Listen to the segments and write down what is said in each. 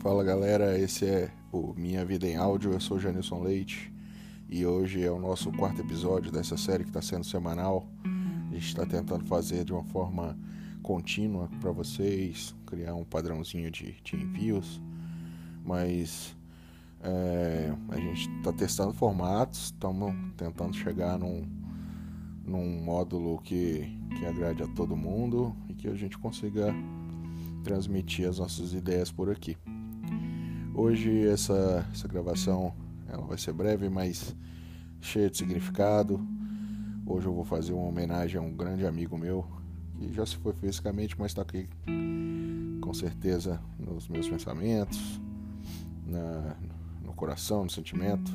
Fala galera, esse é o Minha Vida em Áudio, eu sou Janilson Leite e hoje é o nosso quarto episódio dessa série que está sendo semanal. A gente está tentando fazer de uma forma contínua para vocês, criar um padrãozinho de, de envios, mas é, a gente está testando formatos, estamos tentando chegar num, num módulo que, que agrade a todo mundo e que a gente consiga transmitir as nossas ideias por aqui. Hoje essa, essa gravação ela vai ser breve, mas cheia de significado. Hoje eu vou fazer uma homenagem a um grande amigo meu que já se foi fisicamente, mas está aqui com certeza nos meus pensamentos, na, no coração, no sentimento,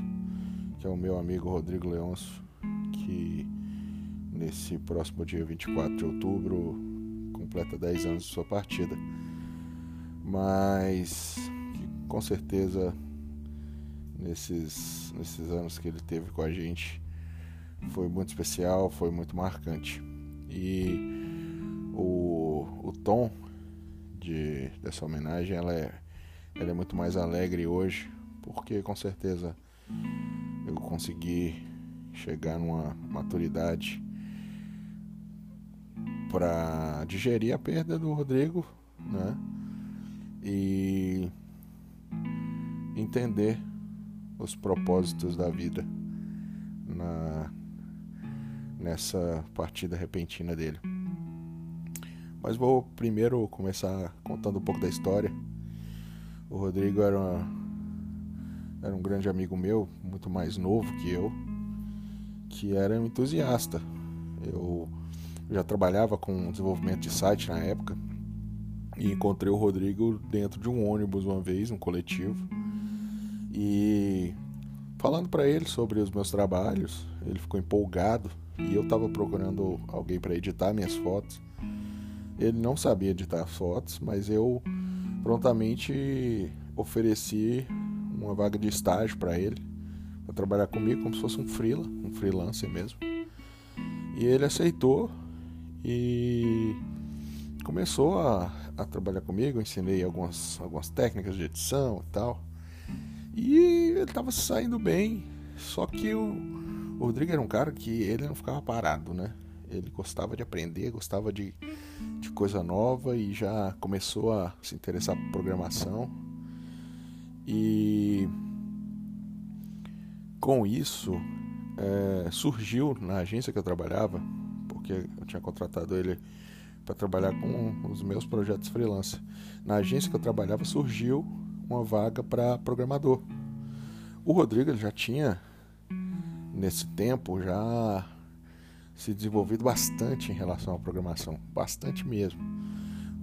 que é o meu amigo Rodrigo Leôncio, que nesse próximo dia 24 de outubro completa 10 anos de sua partida. Mas com certeza nesses, nesses anos que ele teve com a gente foi muito especial, foi muito marcante. E o, o tom de, dessa homenagem ela é, ela é muito mais alegre hoje, porque com certeza eu consegui chegar numa maturidade para digerir a perda do Rodrigo, né? E entender os propósitos da vida na, nessa partida repentina dele. Mas vou primeiro começar contando um pouco da história. O Rodrigo era, uma, era um grande amigo meu, muito mais novo que eu, que era um entusiasta. Eu já trabalhava com desenvolvimento de site na época e encontrei o Rodrigo dentro de um ônibus uma vez, um coletivo e falando para ele sobre os meus trabalhos, ele ficou empolgado e eu estava procurando alguém para editar minhas fotos. Ele não sabia editar fotos, mas eu prontamente ofereci uma vaga de estágio para ele, para trabalhar comigo como se fosse um freela, um freelancer mesmo. E ele aceitou e começou a, a trabalhar comigo, ensinei algumas, algumas técnicas de edição e tal. E ele estava saindo bem. Só que o, o Rodrigo era um cara que ele não ficava parado, né? Ele gostava de aprender, gostava de, de coisa nova e já começou a se interessar por programação. E com isso é, surgiu na agência que eu trabalhava, porque eu tinha contratado ele para trabalhar com os meus projetos freelance. Na agência que eu trabalhava surgiu uma vaga para programador. O Rodrigo já tinha, nesse tempo, já se desenvolvido bastante em relação à programação, bastante mesmo.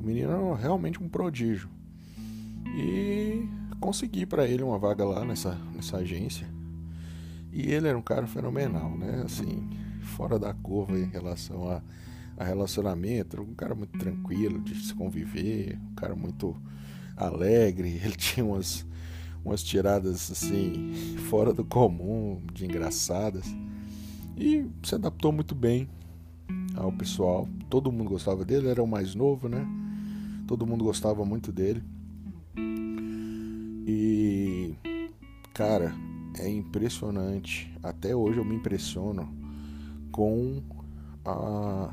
O menino era realmente um prodígio. E consegui para ele uma vaga lá nessa, nessa agência. E ele era um cara fenomenal, né? Assim, fora da curva em relação a, a relacionamento, um cara muito tranquilo de se conviver, um cara muito alegre, ele tinha umas, umas tiradas assim, fora do comum, de engraçadas. E se adaptou muito bem ao pessoal. Todo mundo gostava dele, era o mais novo, né? Todo mundo gostava muito dele. E cara, é impressionante. Até hoje eu me impressiono com a,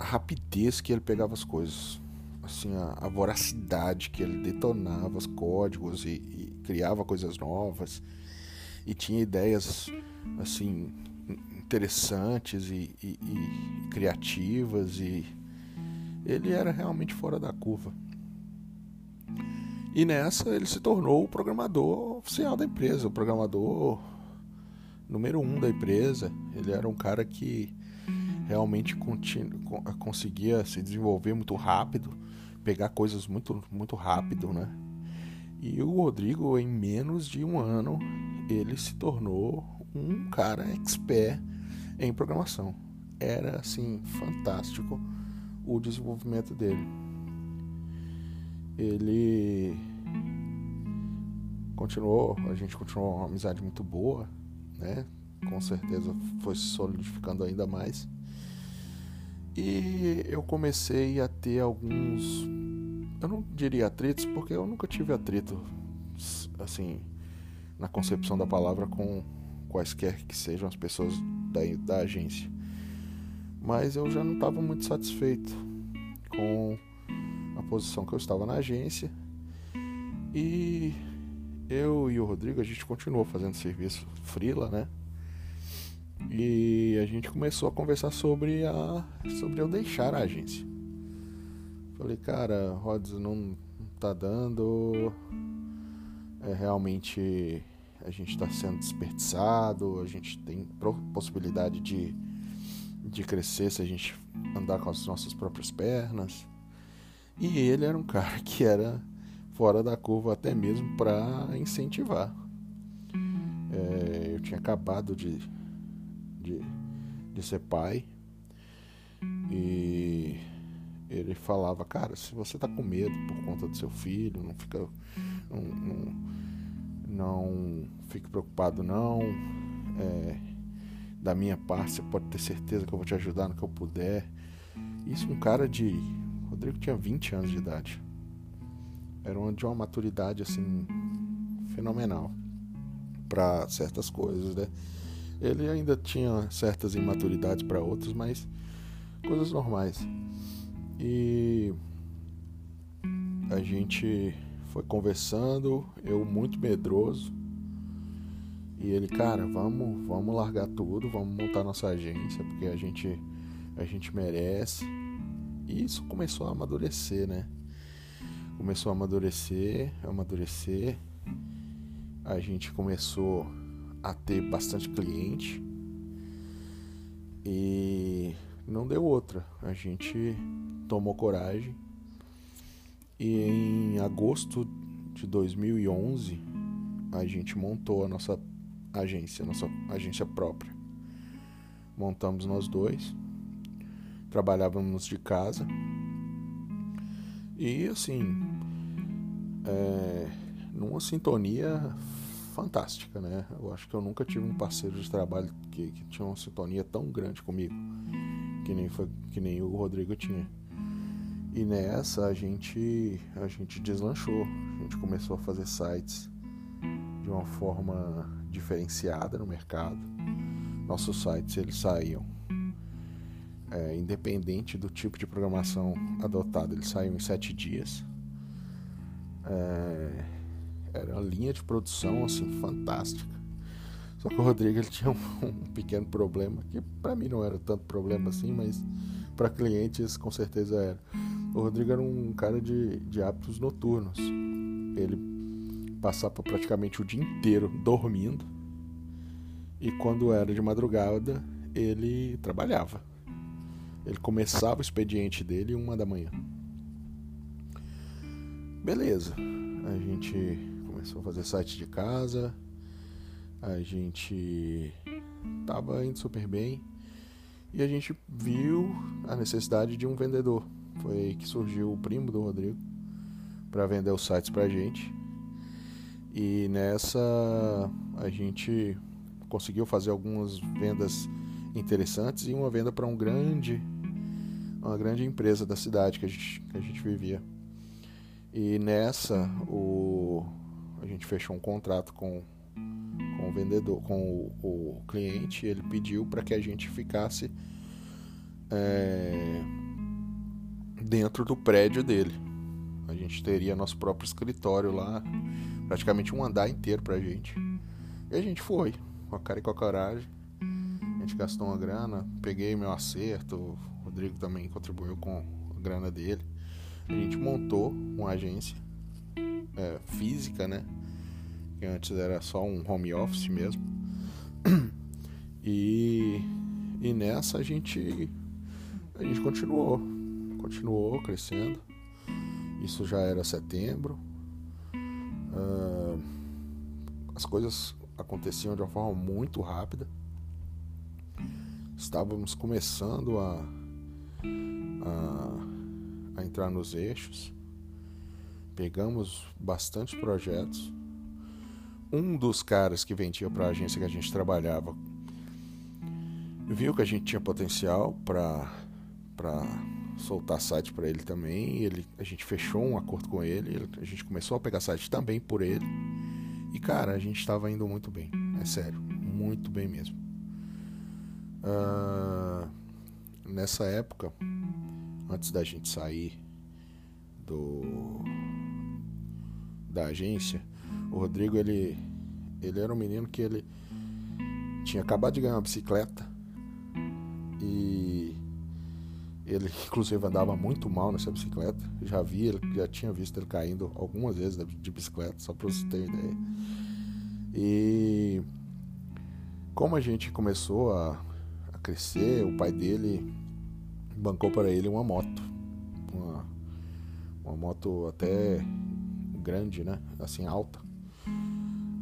rapidez que ele pegava as coisas assim a, a, voracidade que ele detonava os códigos e, e, criava coisas novas e tinha ideias assim interessantes e, e, e criativas e ele era realmente fora da curva. E nessa ele se tornou o programador oficial da empresa o programador número um da empresa. Ele era um cara que realmente conseguia se desenvolver muito rápido pegar coisas muito, muito rápido, né? E o Rodrigo, em menos de um ano, ele se tornou um cara expert em programação. Era assim fantástico o desenvolvimento dele. Ele continuou, a gente continuou uma amizade muito boa, né? Com certeza foi solidificando ainda mais. E eu comecei a ter alguns eu não diria atritos porque eu nunca tive atrito assim na concepção da palavra com quaisquer que sejam as pessoas da, da agência. Mas eu já não estava muito satisfeito com a posição que eu estava na agência. E eu e o Rodrigo, a gente continuou fazendo serviço frila, né? E a gente começou a conversar sobre a sobre eu deixar a agência. Falei, cara, Rods não tá dando. É, realmente a gente está sendo desperdiçado, a gente tem possibilidade de, de crescer se a gente andar com as nossas próprias pernas. E ele era um cara que era fora da curva até mesmo para incentivar. É, eu tinha acabado de, de, de ser pai e ele falava, cara, se você tá com medo por conta do seu filho, não fica. Não, não, não fique preocupado não. É, da minha parte, você pode ter certeza que eu vou te ajudar no que eu puder. Isso um cara de. Rodrigo tinha 20 anos de idade. Era uma, de uma maturidade assim fenomenal para certas coisas, né? Ele ainda tinha certas imaturidades para outras, mas coisas normais. E a gente foi conversando, eu muito medroso. E ele, cara, vamos, vamos largar tudo, vamos montar nossa agência, porque a gente a gente merece. E isso começou a amadurecer, né? Começou a amadurecer, amadurecer. A gente começou a ter bastante cliente. E não deu outra. A gente tomou coragem e em agosto de 2011 a gente montou a nossa agência, nossa agência própria. Montamos nós dois, trabalhávamos de casa e assim, é, numa sintonia fantástica, né? Eu acho que eu nunca tive um parceiro de trabalho que, que tinha uma sintonia tão grande comigo que nem, foi, que nem o Rodrigo tinha. E nessa a gente, a gente deslanchou, a gente começou a fazer sites de uma forma diferenciada no mercado. Nossos sites eles saíam é, independente do tipo de programação adotado, eles saíam em sete dias. É, era uma linha de produção assim fantástica. Só que o Rodrigo ele tinha um, um pequeno problema, que para mim não era tanto problema assim, mas para clientes com certeza era. O Rodrigo era um cara de, de hábitos noturnos. Ele passava praticamente o dia inteiro dormindo e quando era de madrugada ele trabalhava. Ele começava o expediente dele uma da manhã. Beleza, a gente começou a fazer site de casa, a gente estava indo super bem e a gente viu a necessidade de um vendedor. Foi aí que surgiu o primo do Rodrigo para vender os sites para a gente. E nessa a gente conseguiu fazer algumas vendas interessantes e uma venda para um grande uma grande empresa da cidade que a gente, que a gente vivia. E nessa o, a gente fechou um contrato com com o vendedor, com o, o cliente, ele pediu para que a gente ficasse é, dentro do prédio dele. A gente teria nosso próprio escritório lá, praticamente um andar inteiro pra gente. E a gente foi, com a cara e com a coragem. A gente gastou uma grana, peguei meu acerto, o Rodrigo também contribuiu com a grana dele. A gente montou uma agência é, física, né? que antes era só um home office mesmo. E, e nessa a gente a gente continuou, continuou crescendo. Isso já era setembro. Uh, as coisas aconteciam de uma forma muito rápida. Estávamos começando a, a, a entrar nos eixos. Pegamos bastante projetos um dos caras que vendia para a agência que a gente trabalhava viu que a gente tinha potencial para para soltar site para ele também. Ele, a gente fechou um acordo com ele, a gente começou a pegar site também por ele. E cara, a gente estava indo muito bem, é sério, muito bem mesmo. Uh, nessa época, antes da gente sair do da agência, o Rodrigo ele ele era um menino que ele tinha acabado de ganhar uma bicicleta e ele inclusive andava muito mal nessa bicicleta. Já vi, já tinha visto ele caindo algumas vezes de bicicleta, só para você ter ideia. E como a gente começou a, a crescer, o pai dele bancou para ele uma moto. Uma, uma moto até grande, né? Assim, alta.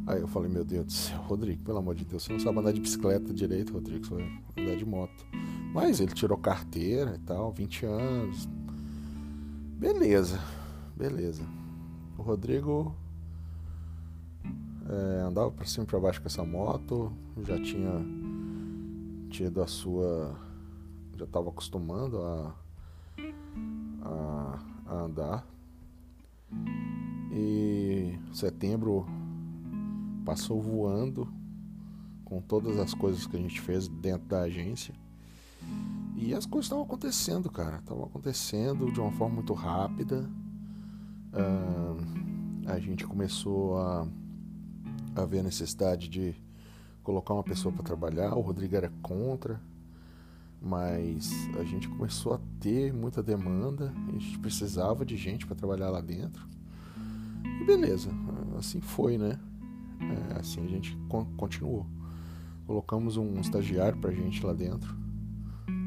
Aí eu falei, meu Deus do céu, Rodrigo, pelo amor de Deus, você não sabe andar de bicicleta direito, Rodrigo, você vai andar de moto. Mas ele tirou carteira e tal, 20 anos. Beleza, beleza. O Rodrigo é, andava para cima e para baixo com essa moto, já tinha tido a sua. já estava acostumando a, a, a andar. E setembro passou voando com todas as coisas que a gente fez dentro da agência. E as coisas estavam acontecendo, cara. Estavam acontecendo de uma forma muito rápida. Uh, a gente começou a, a ver a necessidade de colocar uma pessoa para trabalhar. O Rodrigo era contra, mas a gente começou a ter muita demanda. A gente precisava de gente para trabalhar lá dentro. E beleza, assim foi, né? É, assim a gente continuou. Colocamos um estagiário pra gente lá dentro.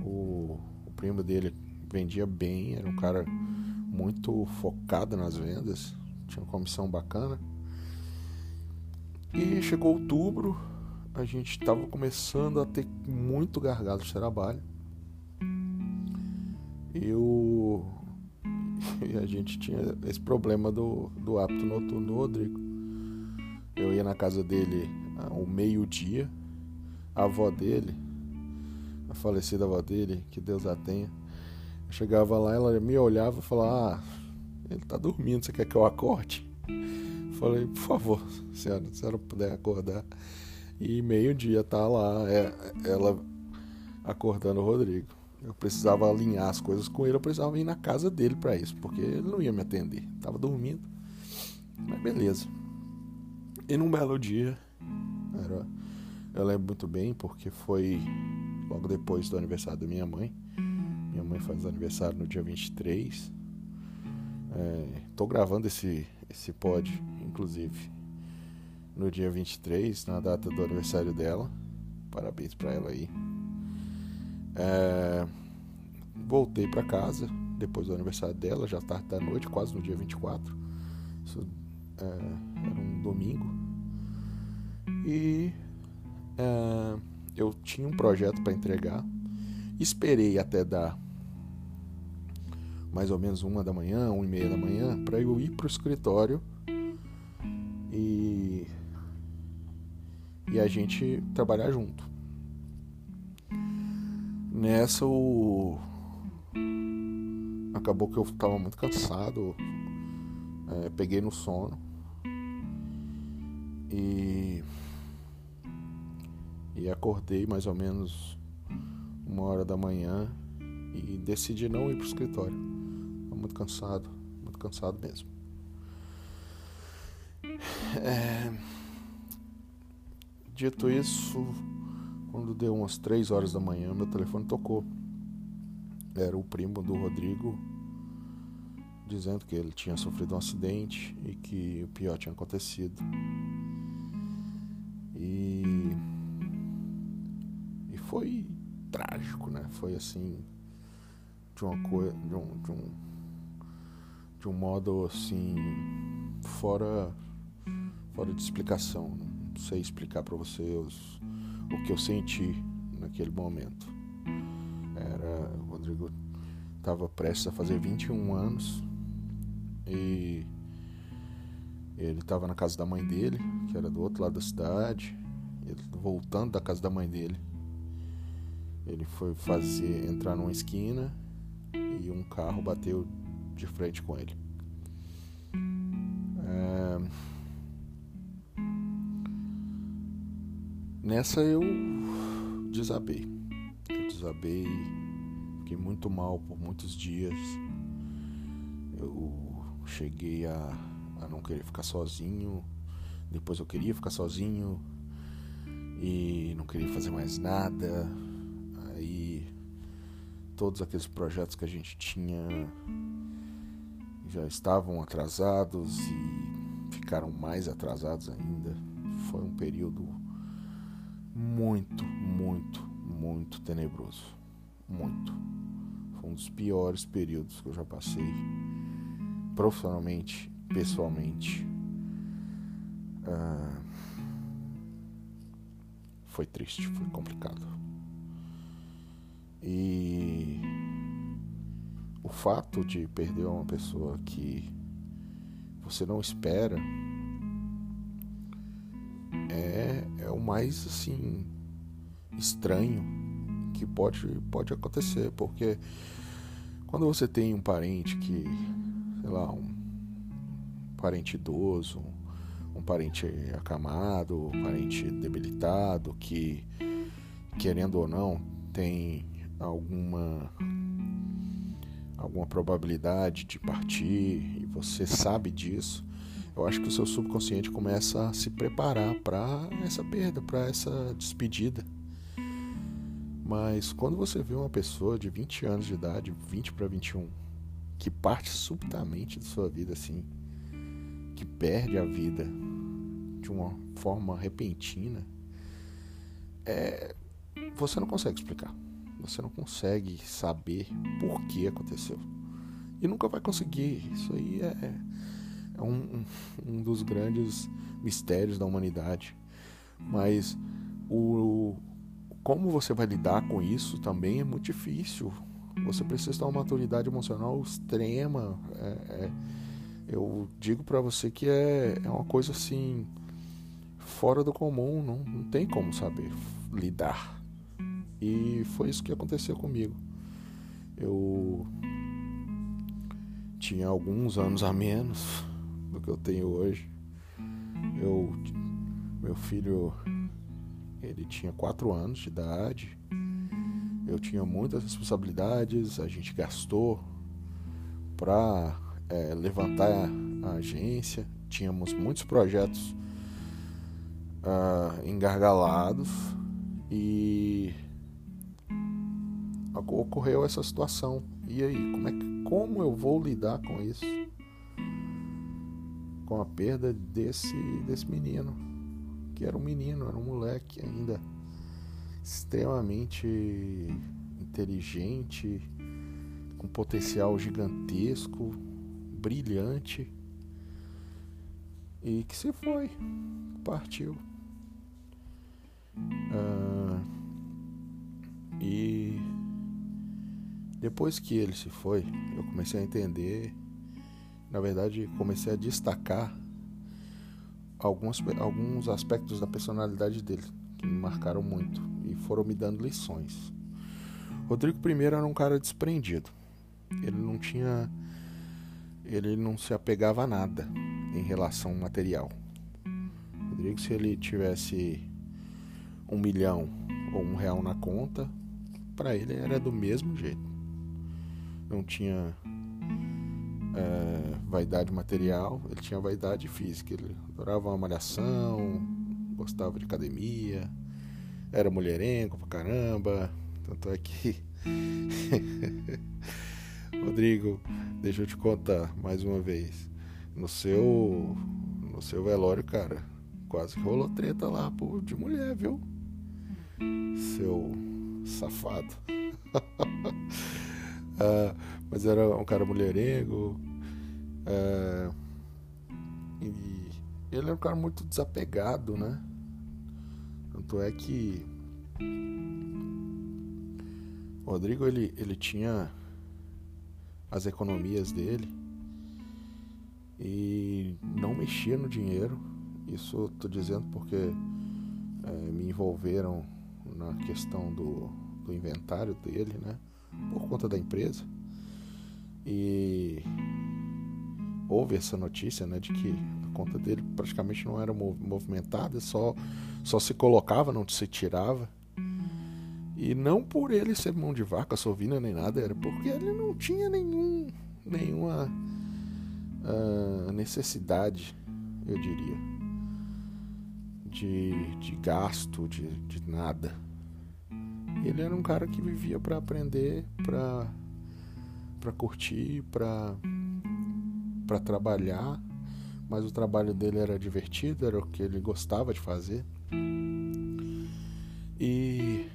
O, o primo dele vendia bem, era um cara muito focado nas vendas, tinha uma comissão bacana. E chegou outubro, a gente estava começando a ter muito gargalo de trabalho. Eu e a gente tinha esse problema do, do hábito noturno do Rodrigo. Eu ia na casa dele ao meio-dia, a avó dele, a falecida avó dele, que Deus a tenha, eu chegava lá, ela me olhava e falava: Ah, ele tá dormindo, você quer que eu acorde? Falei, por favor, senhora, se a senhora puder acordar. E meio-dia tá lá, é, ela acordando o Rodrigo. Eu precisava alinhar as coisas com ele, eu precisava ir na casa dele para isso, porque ele não ia me atender. Tava dormindo. Mas beleza. E num belo dia, era, eu lembro muito bem, porque foi logo depois do aniversário da minha mãe. Minha mãe faz aniversário no dia 23. É, tô gravando esse, esse pod, inclusive, no dia 23, na data do aniversário dela. Parabéns para ela aí. É, voltei para casa depois do aniversário dela, já tarde da noite, quase no dia 24. Isso é, era um domingo. E é, eu tinha um projeto para entregar. Esperei até dar mais ou menos uma da manhã, uma e meia da manhã, para eu ir para o escritório e, e a gente trabalhar junto. Nessa o acabou que eu estava muito cansado, é, peguei no sono e e acordei mais ou menos uma hora da manhã e decidi não ir para o escritório. Estava muito cansado, muito cansado mesmo. É... Dito isso, quando deu umas 3 horas da manhã, meu telefone tocou. Era o primo do Rodrigo dizendo que ele tinha sofrido um acidente e que o pior tinha acontecido. E e foi trágico, né? Foi assim de uma coisa de um, de um de um modo assim fora fora de explicação. Não sei explicar para vocês o que eu senti naquele momento. Era, o Rodrigo estava prestes a fazer 21 anos e ele estava na casa da mãe dele, que era do outro lado da cidade. Ele voltando da casa da mãe dele, ele foi fazer entrar numa esquina e um carro bateu de frente com ele. É... Nessa eu desabei. Eu desabei, fiquei muito mal por muitos dias. Eu cheguei a, a não querer ficar sozinho. Depois eu queria ficar sozinho e não queria fazer mais nada. Aí todos aqueles projetos que a gente tinha já estavam atrasados e ficaram mais atrasados ainda. Foi um período muito, muito, muito tenebroso. Muito. Foi um dos piores períodos que eu já passei, profissionalmente, pessoalmente. Uh, foi triste, foi complicado. E o fato de perder uma pessoa que você não espera é, é o mais assim estranho que pode, pode acontecer, porque quando você tem um parente que, sei lá, um parente idoso, um parente acamado, um parente debilitado, que querendo ou não tem alguma alguma probabilidade de partir e você sabe disso, eu acho que o seu subconsciente começa a se preparar para essa perda, para essa despedida. Mas quando você vê uma pessoa de 20 anos de idade, 20 para 21, que parte subitamente de sua vida assim, que perde a vida de uma forma repentina, é, você não consegue explicar. Você não consegue saber por que aconteceu. E nunca vai conseguir. Isso aí é, é um, um dos grandes mistérios da humanidade. Mas o, como você vai lidar com isso também é muito difícil. Você precisa ter uma maturidade emocional extrema. É, é, eu digo para você que é, é uma coisa assim fora do comum, não, não tem como saber lidar. E foi isso que aconteceu comigo. Eu tinha alguns anos a menos do que eu tenho hoje. Eu, meu filho, ele tinha quatro anos de idade. Eu tinha muitas responsabilidades. A gente gastou para é, levantar a agência. Tínhamos muitos projetos uh, engargalados e ocorreu essa situação. E aí, como, é que, como eu vou lidar com isso? Com a perda desse, desse menino, que era um menino, era um moleque ainda extremamente inteligente, com potencial gigantesco, brilhante, e que se foi, partiu. Uh, e depois que ele se foi, eu comecei a entender, na verdade, comecei a destacar alguns, alguns aspectos da personalidade dele que me marcaram muito e foram me dando lições. Rodrigo I era um cara desprendido. Ele não tinha. Ele não se apegava a nada em relação material. Rodrigo, se ele tivesse um milhão ou um real na conta, para ele era do mesmo jeito. Não tinha é, vaidade material, ele tinha vaidade física. Ele adorava uma malhação, gostava de academia, era mulherengo pra caramba. Tanto é que. Rodrigo, deixa eu te contar mais uma vez. No seu. No seu velório, cara, quase que rolou treta lá, pô, de mulher, viu? seu safado. uh, mas era um cara mulherengo. Uh, e ele era um cara muito desapegado, né? Tanto é que o Rodrigo ele, ele tinha as economias dele e não mexia no dinheiro. Isso tô dizendo porque é, me envolveram na questão do, do inventário dele, né? Por conta da empresa. E houve essa notícia, né, de que a conta dele praticamente não era movimentada, só só se colocava, não se tirava. E não por ele ser mão de vaca, sovina nem nada, era porque ele não tinha nenhum nenhuma uh, necessidade, eu diria, de, de gasto, de, de nada. Ele era um cara que vivia para aprender, para para curtir, para para trabalhar, mas o trabalho dele era divertido, era o que ele gostava de fazer. E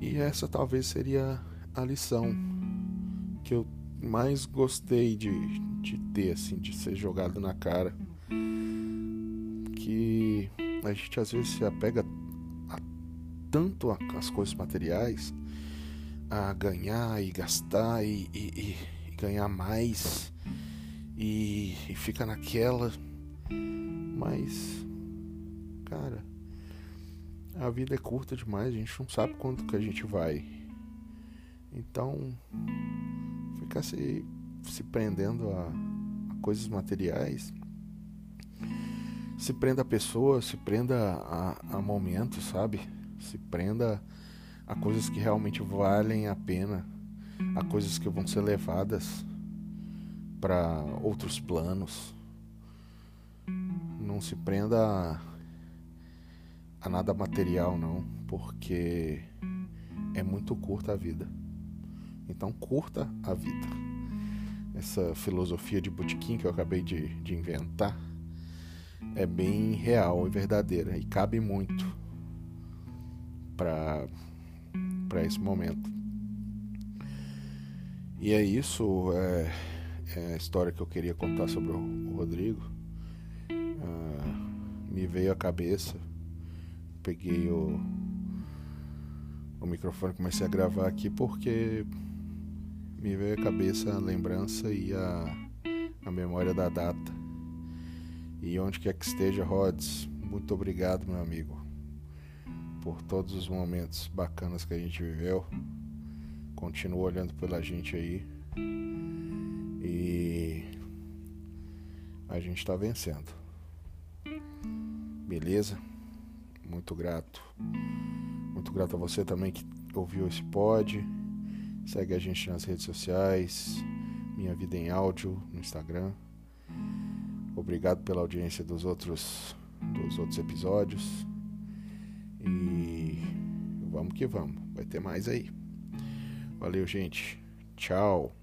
e essa talvez seria a lição que eu mais gostei de, de ter, assim, de ser jogado na cara. Que a gente às vezes se apega a, tanto às coisas materiais, a ganhar e gastar e, e, e ganhar mais e, e fica naquela. Mas, cara, a vida é curta demais, a gente não sabe quanto que a gente vai. Então, ficar se, se prendendo a, a coisas materiais, se prenda a pessoas, se prenda a, a momentos, sabe? Se prenda a coisas que realmente valem a pena, a coisas que vão ser levadas para outros planos. Não se prenda a, a nada material, não, porque é muito curta a vida. Então curta a vida. Essa filosofia de botequim que eu acabei de, de inventar é bem real e verdadeira e cabe muito para para esse momento. E é isso, é, é, a história que eu queria contar sobre o, Rodrigo. Ah, me veio à cabeça, peguei o, o microfone comecei a gravar aqui porque me veio à cabeça a lembrança e a, a memória da data. E onde quer que esteja, Rods, muito obrigado, meu amigo, por todos os momentos bacanas que a gente viveu. Continua olhando pela gente aí. E a gente está vencendo. Beleza? Muito grato. Muito grato a você também que ouviu esse pod Segue a gente nas redes sociais, Minha Vida em Áudio no Instagram. Obrigado pela audiência dos outros dos outros episódios. E vamos que vamos. Vai ter mais aí. Valeu, gente. Tchau.